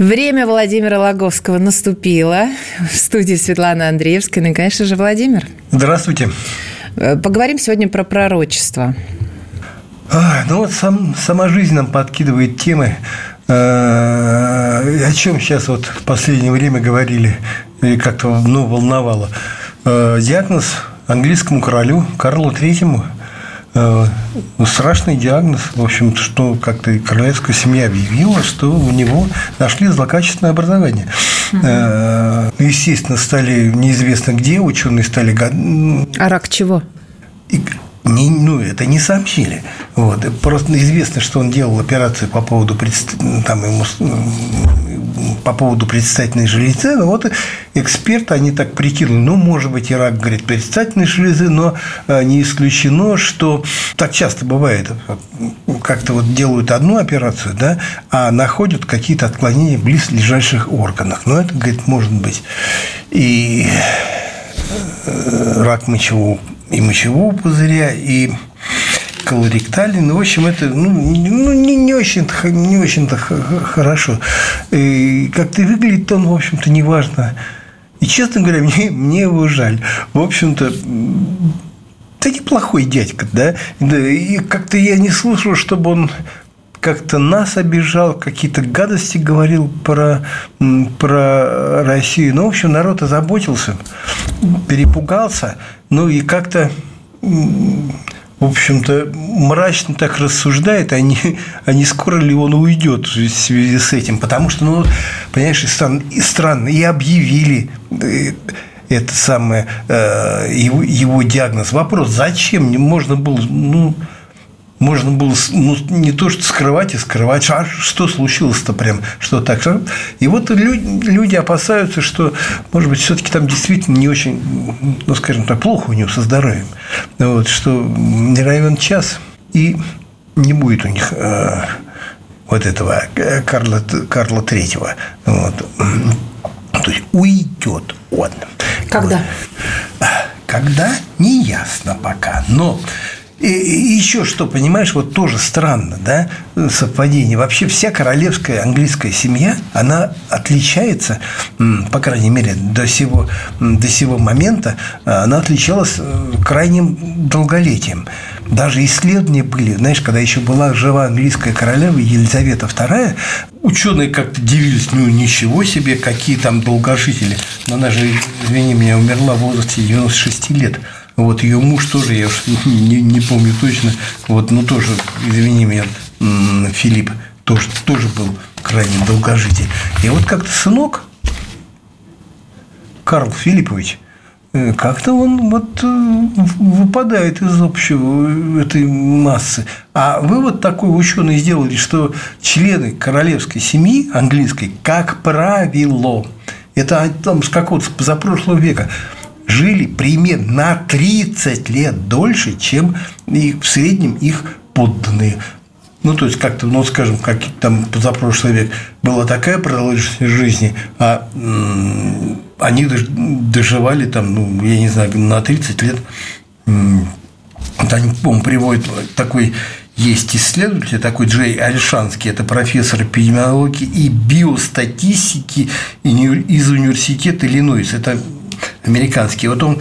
Время Владимира Логовского наступило. В студии Светлана Андреевская. Ну и, конечно же, Владимир. Здравствуйте. Э, поговорим сегодня про пророчество. А, ну вот сам, сама жизнь нам подкидывает темы, э, о чем сейчас вот в последнее время говорили и как-то ну, волновало. Э, диагноз английскому королю Карлу Третьему – страшный диагноз, в общем, что как-то королевская семья объявила, что у него нашли злокачественное образование. Угу. Естественно, стали неизвестно где, ученые стали... А рак чего? Не, ну, это не сообщили. Вот. Просто известно, что он делал операцию по поводу, там, ему, по поводу предстательной железы. Но вот эксперты, они так прикинули, ну, может быть, и рак, говорит, предстательной железы, но э, не исключено, что так часто бывает. Как-то вот делают одну операцию, да, а находят какие-то отклонения в близлежащих органах. Но это, говорит, может быть и э, рак мочевого и мочевого пузыря, и колоректальный. Ну, в общем, это ну, ну, не, не очень-то не очень хорошо. И как-то выглядит он, в общем-то, неважно. И, честно говоря, мне, мне его жаль. В общем-то, да неплохой дядька, да? И как-то я не слышал, чтобы он как-то нас обижал, какие-то гадости говорил про, про Россию. Ну, в общем, народ озаботился, перепугался, ну и как-то в общем-то, мрачно так рассуждает, а не, а не скоро ли он уйдет в связи с этим. Потому что, ну, понимаешь, и странно, и, странно, и объявили э, это самое, э, его, его диагноз. Вопрос, зачем? Можно было, ну, можно было ну, не то что скрывать и скрывать, а что случилось-то прям, что так. И вот люди, люди опасаются, что, может быть, все-таки там действительно не очень, ну, скажем так, плохо у него со здоровьем. Вот, что не равен час, и не будет у них э, вот этого э, Карла, Карла Третьего. Вот. То есть уйдет он. Когда? Когда? Не ясно пока. Но и, еще что, понимаешь, вот тоже странно, да, совпадение. Вообще вся королевская английская семья, она отличается, по крайней мере, до сего, до сего момента, она отличалась э, крайним долголетием. Даже исследования были, знаешь, когда еще была жива английская королева Елизавета II, ученые как-то дивились, ну ничего себе, какие там долгожители. Но она же, извини меня, умерла в возрасте 96 лет. Вот ее муж тоже, я уж не, не помню точно, вот, ну тоже, извини меня, Филипп тоже, тоже был крайне долгожитель. И вот как-то сынок, Карл Филиппович, э, как-то он вот э, выпадает из общего этой массы. А вывод такой ученые сделали, что члены королевской семьи английской, как правило, это там с какого-то позапрошлого века, жили примерно на 30 лет дольше, чем и в среднем их подданные. Ну, то есть, как-то, ну, скажем, как там позапрошлый век была такая продолжительность жизни, а они доживали там, ну, я не знаю, на 30 лет. Вот они, по приводят такой есть исследователь, такой Джей Альшанский, это профессор эпидемиологии и биостатистики из университета Иллинойс. Это американский. Вот он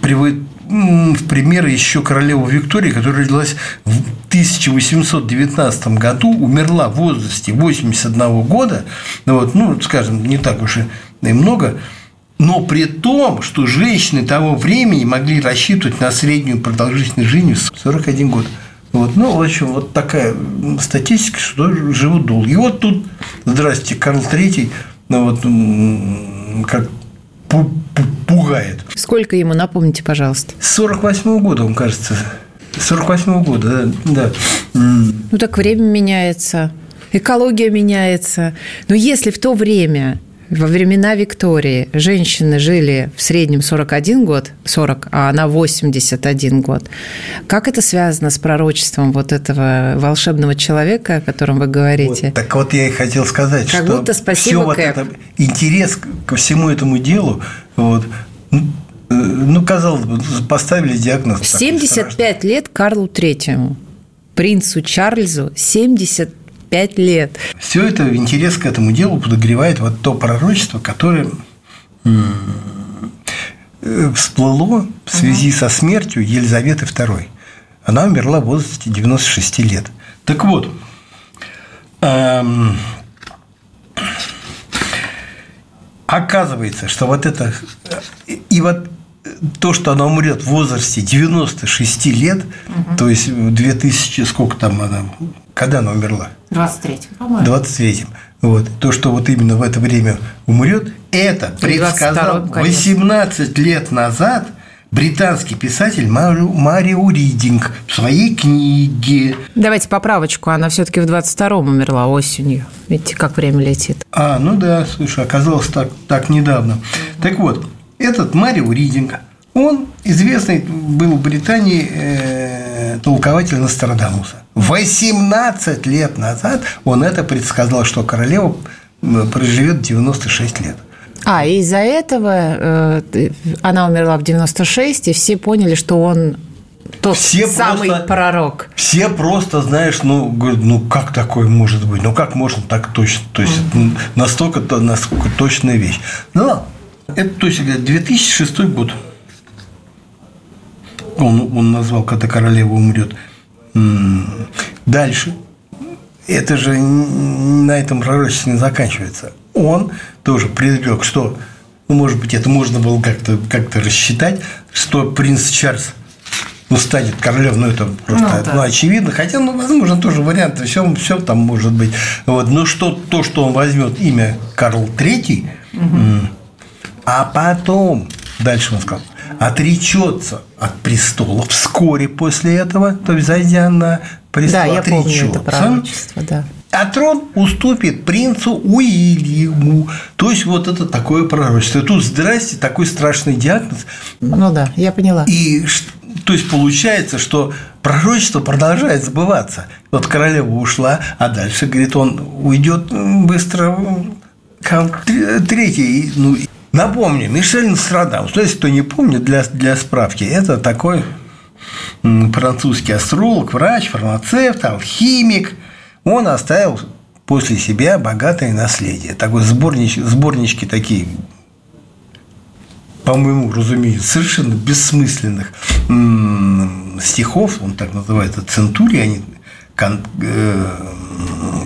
приводит в пример еще королеву Викторию, которая родилась в 1819 году, умерла в возрасте 81 года, ну, вот, ну, скажем, не так уж и много, но при том, что женщины того времени могли рассчитывать на среднюю продолжительность жизни 41 год. Вот, ну, в общем, вот такая статистика, что живут долго. И вот тут, здрасте, Карл Третий, ну, вот, как пугает. Сколько ему, напомните, пожалуйста? С 48 года, он кажется. 48 года, да. да. Ну, так время меняется. экология меняется. Но если в то время во времена Виктории женщины жили в среднем 41 год, 40, а она 81 год. Как это связано с пророчеством вот этого волшебного человека, о котором вы говорите? Вот, так вот я и хотел сказать, как что будто спасибо, все вот это, интерес ко всему этому делу, вот, ну, ну казалось бы, поставили диагноз. В 75 лет Карлу Третьему, принцу Чарльзу 75 пять лет. Все это интерес к этому делу подогревает вот то пророчество, которое всплыло в связи угу. со смертью Елизаветы II. Она умерла в возрасте 96 лет. Так вот, эм, оказывается, что вот это и вот то, что она умрет в возрасте 96 лет, угу. то есть в 2000, сколько там она, когда она умерла? 23-м, по-моему. 23-м. Вот. То, что вот именно в это время умрет, это предсказал 18 лет назад британский писатель Марио Ридинг в своей книге. Давайте поправочку, она все-таки в 22-м умерла осенью. Видите, как время летит. А, ну да, слушай, оказалось так, так недавно. Так вот, этот Марио Ридинг, он известный был в Британии э, толкователь Нострадамуса. 18 лет назад он это предсказал, что королева проживет 96 лет. А, и из-за этого э, она умерла в 96, и все поняли, что он тот все самый просто, пророк. Все просто, знаешь, ну, говорят, ну как такое может быть? Ну как можно так точно? То есть mm-hmm. настолько, насколько точная вещь. Ну, это, то есть, 2006 год. Он, он назвал, когда королева умрет. Дальше. Это же на этом пророчестве не заканчивается. Он тоже предрек, что, ну, может быть, это можно было как-то как рассчитать, что принц Чарльз ну, станет королем, ну, это просто ну, да. ну, очевидно. Хотя, ну, возможно, тоже варианты, все, все там может быть. Вот. Но что, то, что он возьмет имя Карл III, угу. а потом, дальше он сказал, отречется от престола вскоре после этого, то есть зайдя на престол, да, я отречется. Помню это пророчество, да. А трон уступит принцу Уильяму. То есть, вот это такое пророчество. И тут, здрасте, такой страшный диагноз. Ну да, я поняла. И то есть получается, что пророчество продолжает забываться. Вот королева ушла, а дальше, говорит, он уйдет быстро. Третий, ну, Напомню, Мишель Нострадамус, если кто не помнит, для, для справки, это такой французский астролог, врач, фармацевт, алхимик. Он оставил после себя богатое наследие. Такой сборнич, сборнички такие, по-моему, разумеется, совершенно бессмысленных стихов, он так называется, центурии, они э,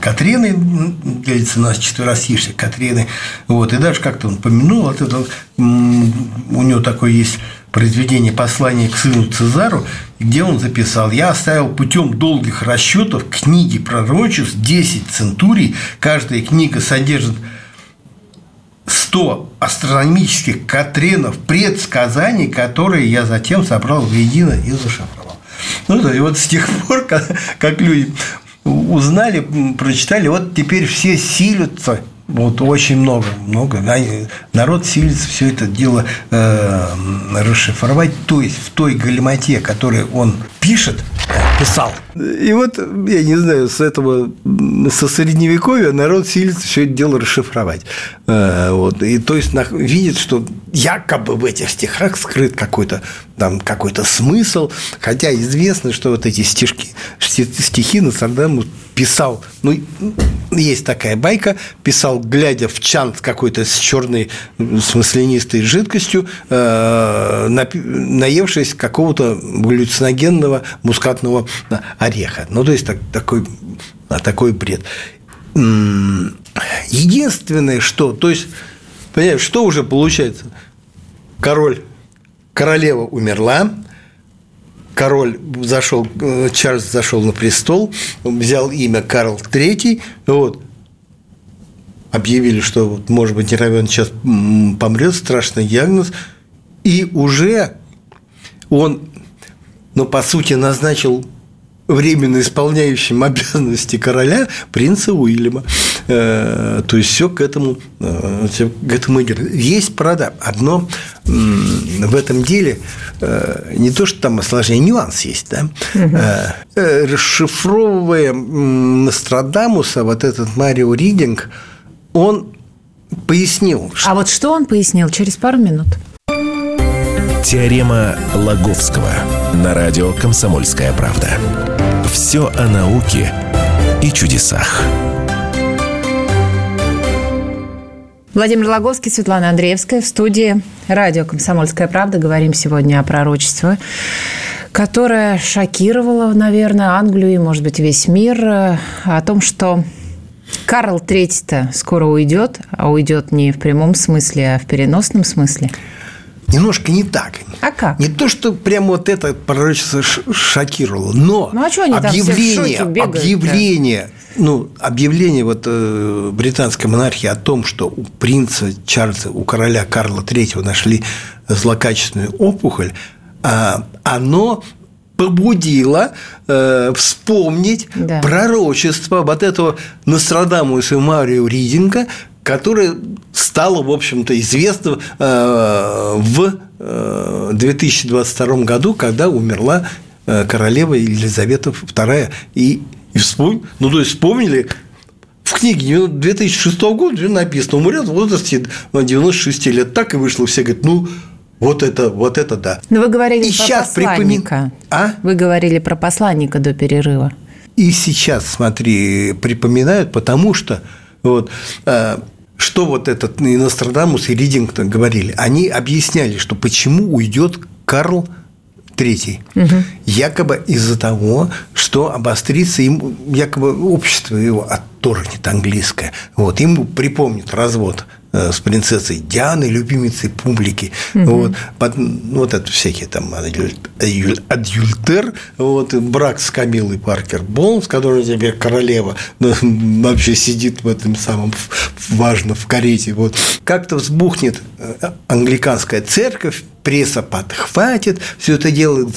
Катрины, говорится, у нас четверостишие Катрины, вот, и даже как-то он помянул, вот это, у него такое есть произведение «Послание к сыну Цезару», где он записал «Я оставил путем долгих расчетов книги пророчеств 10 центурий, каждая книга содержит 100 астрономических катренов предсказаний, которые я затем собрал воедино и зашифровал». Ну, и вот с тех пор, как, как люди узнали, прочитали, вот теперь все силятся вот очень много, много. Народ силится все это дело э, расшифровать, то есть в той галимате, которую он пишет, писал. И вот, я не знаю, с этого, со средневековья народ силится все это дело расшифровать. Э, вот. И то есть видит, что якобы в этих стихах скрыт какой-то там какой-то смысл, хотя известно, что вот эти стишки, стихи Нострадамус писал, ну, есть такая байка, писал, глядя в чан какой-то с черной смысленистой жидкостью, э, наевшись какого-то галлюциногенного мускатного ореха. Ну, то есть, так, такой, такой бред. Единственное, что, то есть, понимаешь, что уже получается? Король, королева умерла, король зашел, э, Чарльз зашел на престол, взял имя Карл III, вот, объявили, что, вот, может быть, Неровен сейчас помрет, страшный диагноз, и уже он, ну, по сути, назначил временно исполняющим обязанности короля принца Уильяма. Э, то есть все к этому, э, все к этому идет. Есть, правда, одно в этом деле э, не то, что там осложнение, нюанс есть, да. Угу. Расшифровывая Нострадамуса, вот этот Марио Ридинг, он пояснил. Что... А вот что он пояснил через пару минут? Теорема Лаговского на радио «Комсомольская правда». Все о науке и чудесах. Владимир Логовский, Светлана Андреевская в студии радио «Комсомольская правда». Говорим сегодня о пророчестве, которое шокировало, наверное, Англию и, может быть, весь мир. Э, о том, что Карл III-то скоро уйдет, а уйдет не в прямом смысле, а в переносном смысле – немножко не так. А как? Не то, что прямо вот это пророчество шокировало, но ну, а что они объявление, там бегают, объявление, ну, объявление вот э, британской монархии о том, что у принца Чарльза, у короля Карла III нашли злокачественную опухоль, э, оно побудило э, вспомнить да. пророчество вот этого Нострадамуса Марио Ридинга, которое стало, в общем-то, известно э, в 2022 э, году, когда умерла э, королева Елизавета II. И, и вспомнили, ну, то есть вспомнили, в книге 2006 года написано, умрет в возрасте 96 лет. Так и вышло. Все говорят, ну, вот это, вот это да. Но вы говорили и про сейчас посланника. Припоми... А? Вы говорили про посланника до перерыва. И сейчас, смотри, припоминают, потому что вот, что вот этот и Нострадамус, и Ридингтон говорили? Они объясняли, что почему уйдет Карл Третий. Угу. Якобы из-за того, что обострится им, якобы общество его отторгнет английское. Вот, ему припомнит развод с принцессой Дианой, любимицей публики. Угу. Вот, под, вот это всякие там адюльтер, вот, брак с Камилой Паркер Болмс, которая теперь королева, но вообще сидит в этом самом важно в карете. Вот. Как-то взбухнет э, англиканская церковь, пресса подхватит, все это дело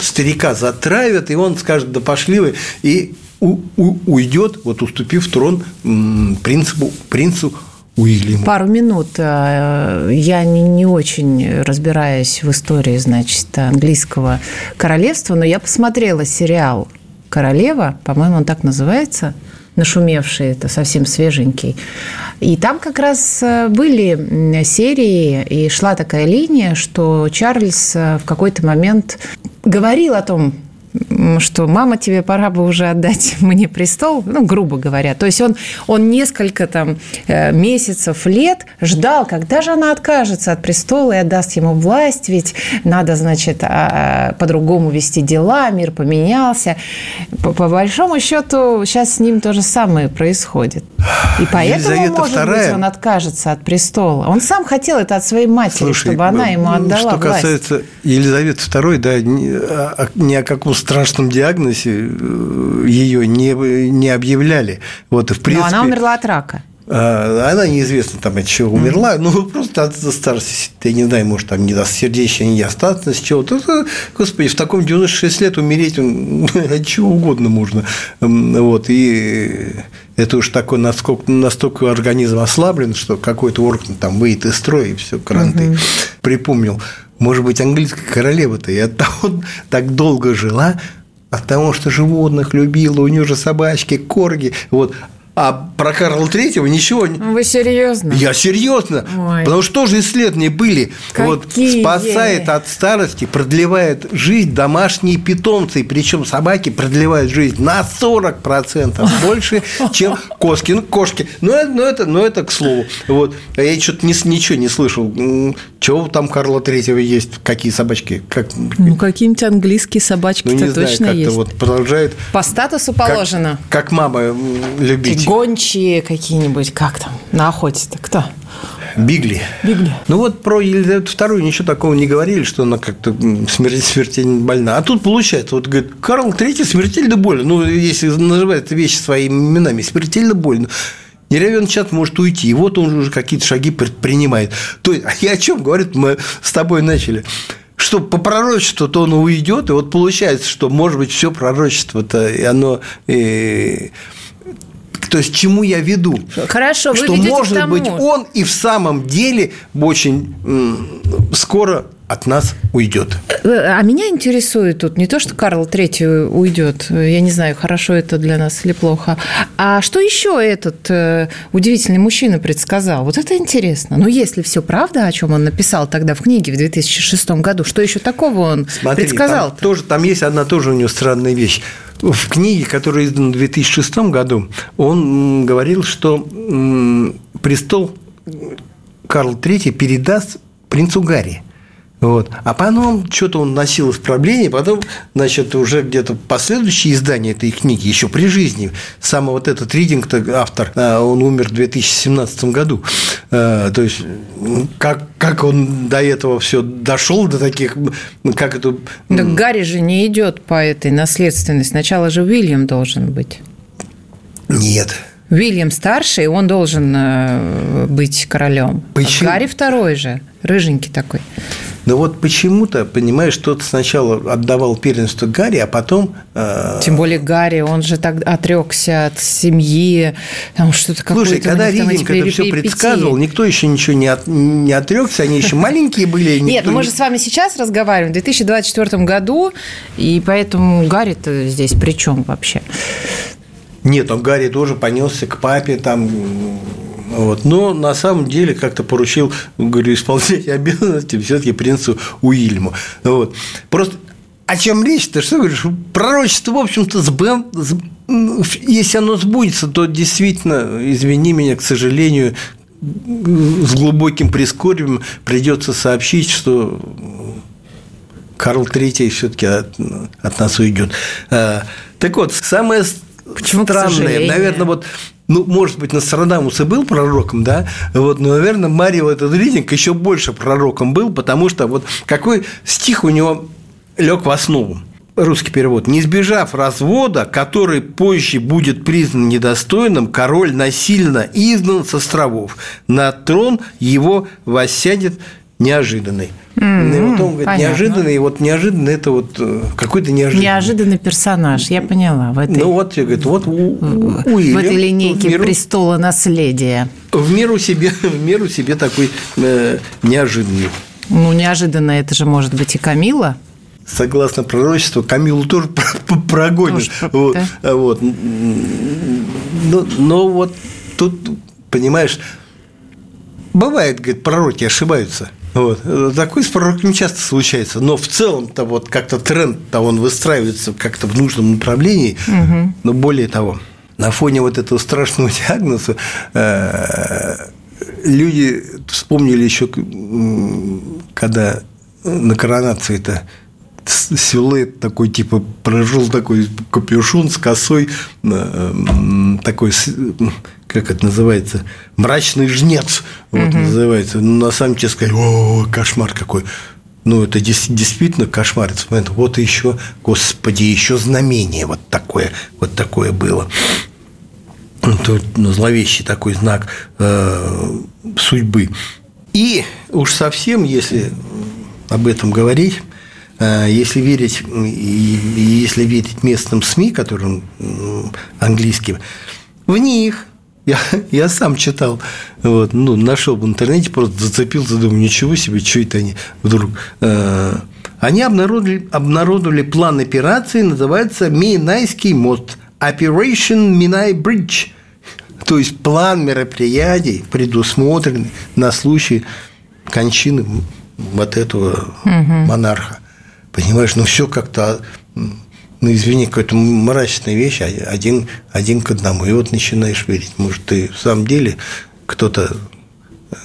старика затравят, и он скажет, да пошли вы, и уйдет, вот уступив трон принципу, принцу Уильяму. Пару минут. Э, я не, не очень разбираюсь в истории, значит, английского королевства, но я посмотрела сериал «Королева», по-моему, он так называется, нашумевший, это совсем свеженький. И там как раз э, были серии, и шла такая линия, что Чарльз э, в какой-то момент говорил о том, что мама, тебе пора бы уже отдать мне престол, ну, грубо говоря. То есть он, он несколько там э, месяцев, лет ждал, когда же она откажется от престола и отдаст ему власть, ведь надо, значит, а, а, по-другому вести дела, мир поменялся. По, по большому счету сейчас с ним то же самое происходит. И поэтому, Елизавета может II... быть, он откажется от престола. Он сам хотел это от своей матери, Слушай, чтобы она ему отдала что власть. Что касается Елизаветы II, да, ни, ни о каком страшном диагнозе э, ее не, не объявляли. Вот, в принципе, Но она умерла от рака. А, она неизвестно там от чего умерла, ну просто от старости, я не знаю, может там не даст сердечная недостаточность, чего-то. Господи, в таком 96 лет умереть от чего угодно можно. Вот, и это уж такой, насколько, настолько организм ослаблен, что какой-то орган там выйдет из строя, и все, кранты. Угу. Припомнил может быть, английская королева-то и от того так долго жила, от того, что животных любила, у нее же собачки, корги, вот, а про Карла Третьего ничего Вы серьезно? Я серьезно. Ой. Потому что тоже исследования были. Какие? Вот спасает от старости, продлевает жизнь домашние питомцы. Причем собаки продлевают жизнь на 40% больше, чем кошки. Ну, кошки. Но, но, это, но это к слову. Вот. А я что-то ничего не слышал. Чего там Карла Третьего есть? Какие собачки? Как... Ну, какие-нибудь английские собачки-то ну, точно знаю, есть. Вот продолжает. По статусу положено. Как, как мама любить гончие какие-нибудь, как там, на охоте-то, кто? Бигли. Бигли. Ну вот про Елизавету II ничего такого не говорили, что она как-то смертельно больна. А тут получается, вот говорит, Карл III смертельно болен. Ну, если называют вещи своими именами, смертельно болен. Равен час может уйти. И вот он уже какие-то шаги предпринимает. То есть, и о чем говорит, мы с тобой начали. что по пророчеству то он уйдет, и вот получается, что, может быть, все пророчество-то, и оно... И... То есть, чему я веду? Хорошо, вы Что, может быть, он и в самом деле очень скоро от нас уйдет. Э, а меня интересует тут не то, что Карл III уйдет, я не знаю, хорошо это для нас или плохо, а что еще этот э, удивительный мужчина предсказал? Вот это интересно. Ну, если все правда, о чем он написал тогда в книге в 2006 году, что еще такого он Смотри, предсказал? Там, тоже, там есть одна тоже у него странная вещь. В книге, которая издана в 2006 году, он говорил, что престол Карл III передаст принцу Гарри. Вот. А потом что-то он носил исправление, потом, значит, уже где-то последующие издания этой книги, еще при жизни, сам вот этот Ридинг, автор, а, он умер в 2017 году. А, то есть, как, как он до этого все дошел, до таких, как это... Да Гарри же не идет по этой наследственности. Сначала же Уильям должен быть. Нет. Уильям старший, он должен э, быть королем. Почему? А Гарри второй же, рыженький такой. Но вот почему-то, понимаешь, тот сначала отдавал первенство Гарри, а потом... Э... Тем более Гарри, он же так отрекся от семьи, там что-то какое-то... Слушай, когда Ридинг это все предсказывал, никто еще ничего не, от, не отрекся, они еще маленькие были. Нет, ну мы же с вами сейчас разговариваем в 2024 году, и поэтому Гарри-то здесь при чем вообще? Нет, он Гарри тоже понесся к папе, там вот. Но на самом деле как-то поручил, говорю, исполнять обязанности все-таки принцу Уильяму. Вот. Просто о чем речь-то? Что говоришь? Пророчество, в общем-то, сбыл, если оно сбудется, то действительно, извини меня, к сожалению, с глубоким прискорбием придется сообщить, что Карл III все-таки от, от нас уйдет. А, так вот, самое Почему странное, наверное, вот ну, может быть, Нострадамус и был пророком, да, вот, но, наверное, Марио этот Ридинг еще больше пророком был, потому что вот какой стих у него лег в основу русский перевод. «Не избежав развода, который позже будет признан недостойным, король насильно изгнан с островов. На трон его воссядет неожиданный». Mm-hmm, и вот он говорит, неожиданный, и вот неожиданный это вот э, какой-то неожиданный. Неожиданный персонаж, я поняла. В этой, ну вот, я говорю, вот у, у, Уильям, в этой линейке в меру, престола наследия. В меру себе, в меру себе такой э, неожиданный. Ну, неожиданно это же может быть и Камила. Согласно пророчеству, Камилу тоже прогонят. Тоже, вот, да? А вот. Но, но вот тут, понимаешь, бывает, говорит, пророки ошибаются. Вот. Такое с пророками часто случается, но в целом-то вот как-то тренд-то он выстраивается как-то в нужном направлении, угу. но более того, на фоне вот этого страшного диагноза э, люди вспомнили еще, когда на коронации это силуэт такой, типа, прожил такой капюшон с косой, э, такой как это называется, мрачный жнец, вот угу. называется. Ну, на самом деле сказать, о, кошмар какой. Ну, это действительно кошмар. Вот еще, господи, еще знамение вот такое, вот такое было. Тут ну, зловещий такой знак э, судьбы. И уж совсем, если об этом говорить, э, если верить, если верить местным СМИ, которым английским, в них я, я сам читал, вот, ну, нашел в интернете, просто зацепился, думаю, ничего себе, что это они вдруг. Э, они обнародовали, обнародовали план операции, называется Минайский мост, Operation Минай Bridge. То есть план мероприятий предусмотренный на случай кончины вот этого угу. монарха. Понимаешь, ну все как-то ну, извини, какая-то мрачная вещь, а один, один к одному. И вот начинаешь верить. Может, ты в самом деле кто-то...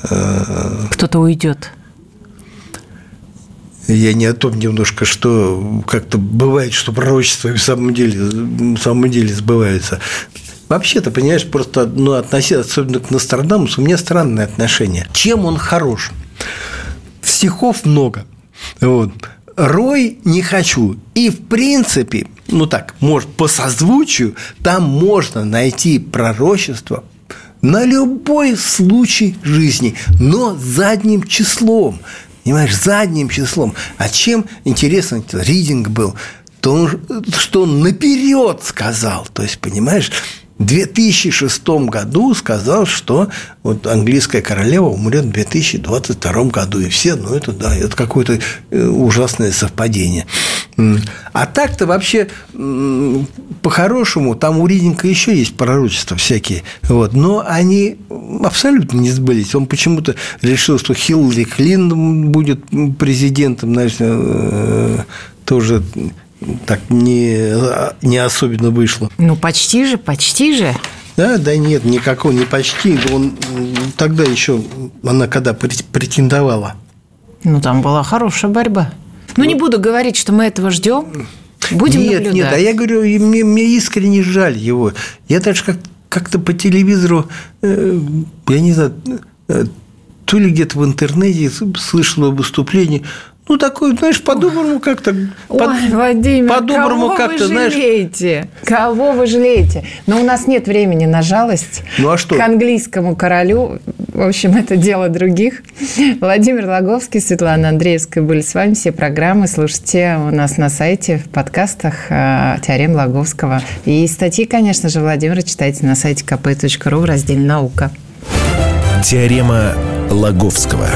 Э, кто-то уйдет. Я не о том немножко, что как-то бывает, что пророчество в самом деле, в самом деле сбывается. Вообще-то, понимаешь, просто ну, относиться, особенно к Нострадамусу, у меня странное отношение. Чем он хорош? Стихов много. Вот. Рой не хочу. И в принципе, ну так, может, по созвучию, там можно найти пророчество на любой случай жизни, но задним числом. понимаешь, задним числом. А чем интересно ридинг был? То, что он наперед сказал. То есть, понимаешь, 2006 году сказал, что вот английская королева умрет в 2022 году. И все, ну, это да, это какое-то э, ужасное совпадение. А так-то вообще, по-хорошему, там у Ридинга еще есть пророчества всякие. Вот, но они абсолютно не сбылись. Он почему-то решил, что Хиллари Клинтон будет президентом, значит, э, тоже так не, не особенно вышло. Ну, почти же, почти же. Да, да нет, никакого не почти. Он тогда еще, она когда претендовала. Ну, там была хорошая борьба. Ну, не буду говорить, что мы этого ждем. Будем нет, наблюдать. Нет, а я говорю, мне, мне искренне жаль его. Я даже как, как-то по телевизору, э, я не знаю, э, то ли где-то в интернете слышала выступление – ну, такой, знаешь, по-доброму как-то. Ой, по, Владимир, по-доброму кого как-то, вы жалеете? Знаешь... Кого вы жалеете? Но у нас нет времени на жалость. Ну, а что? К английскому королю. В общем, это дело других. Владимир Логовский, Светлана Андреевская были с вами. Все программы слушайте у нас на сайте, в подкастах э, «Теорем Логовского». И статьи, конечно же, Владимира читайте на сайте kp.ru в разделе «Наука». Теорема Логовского.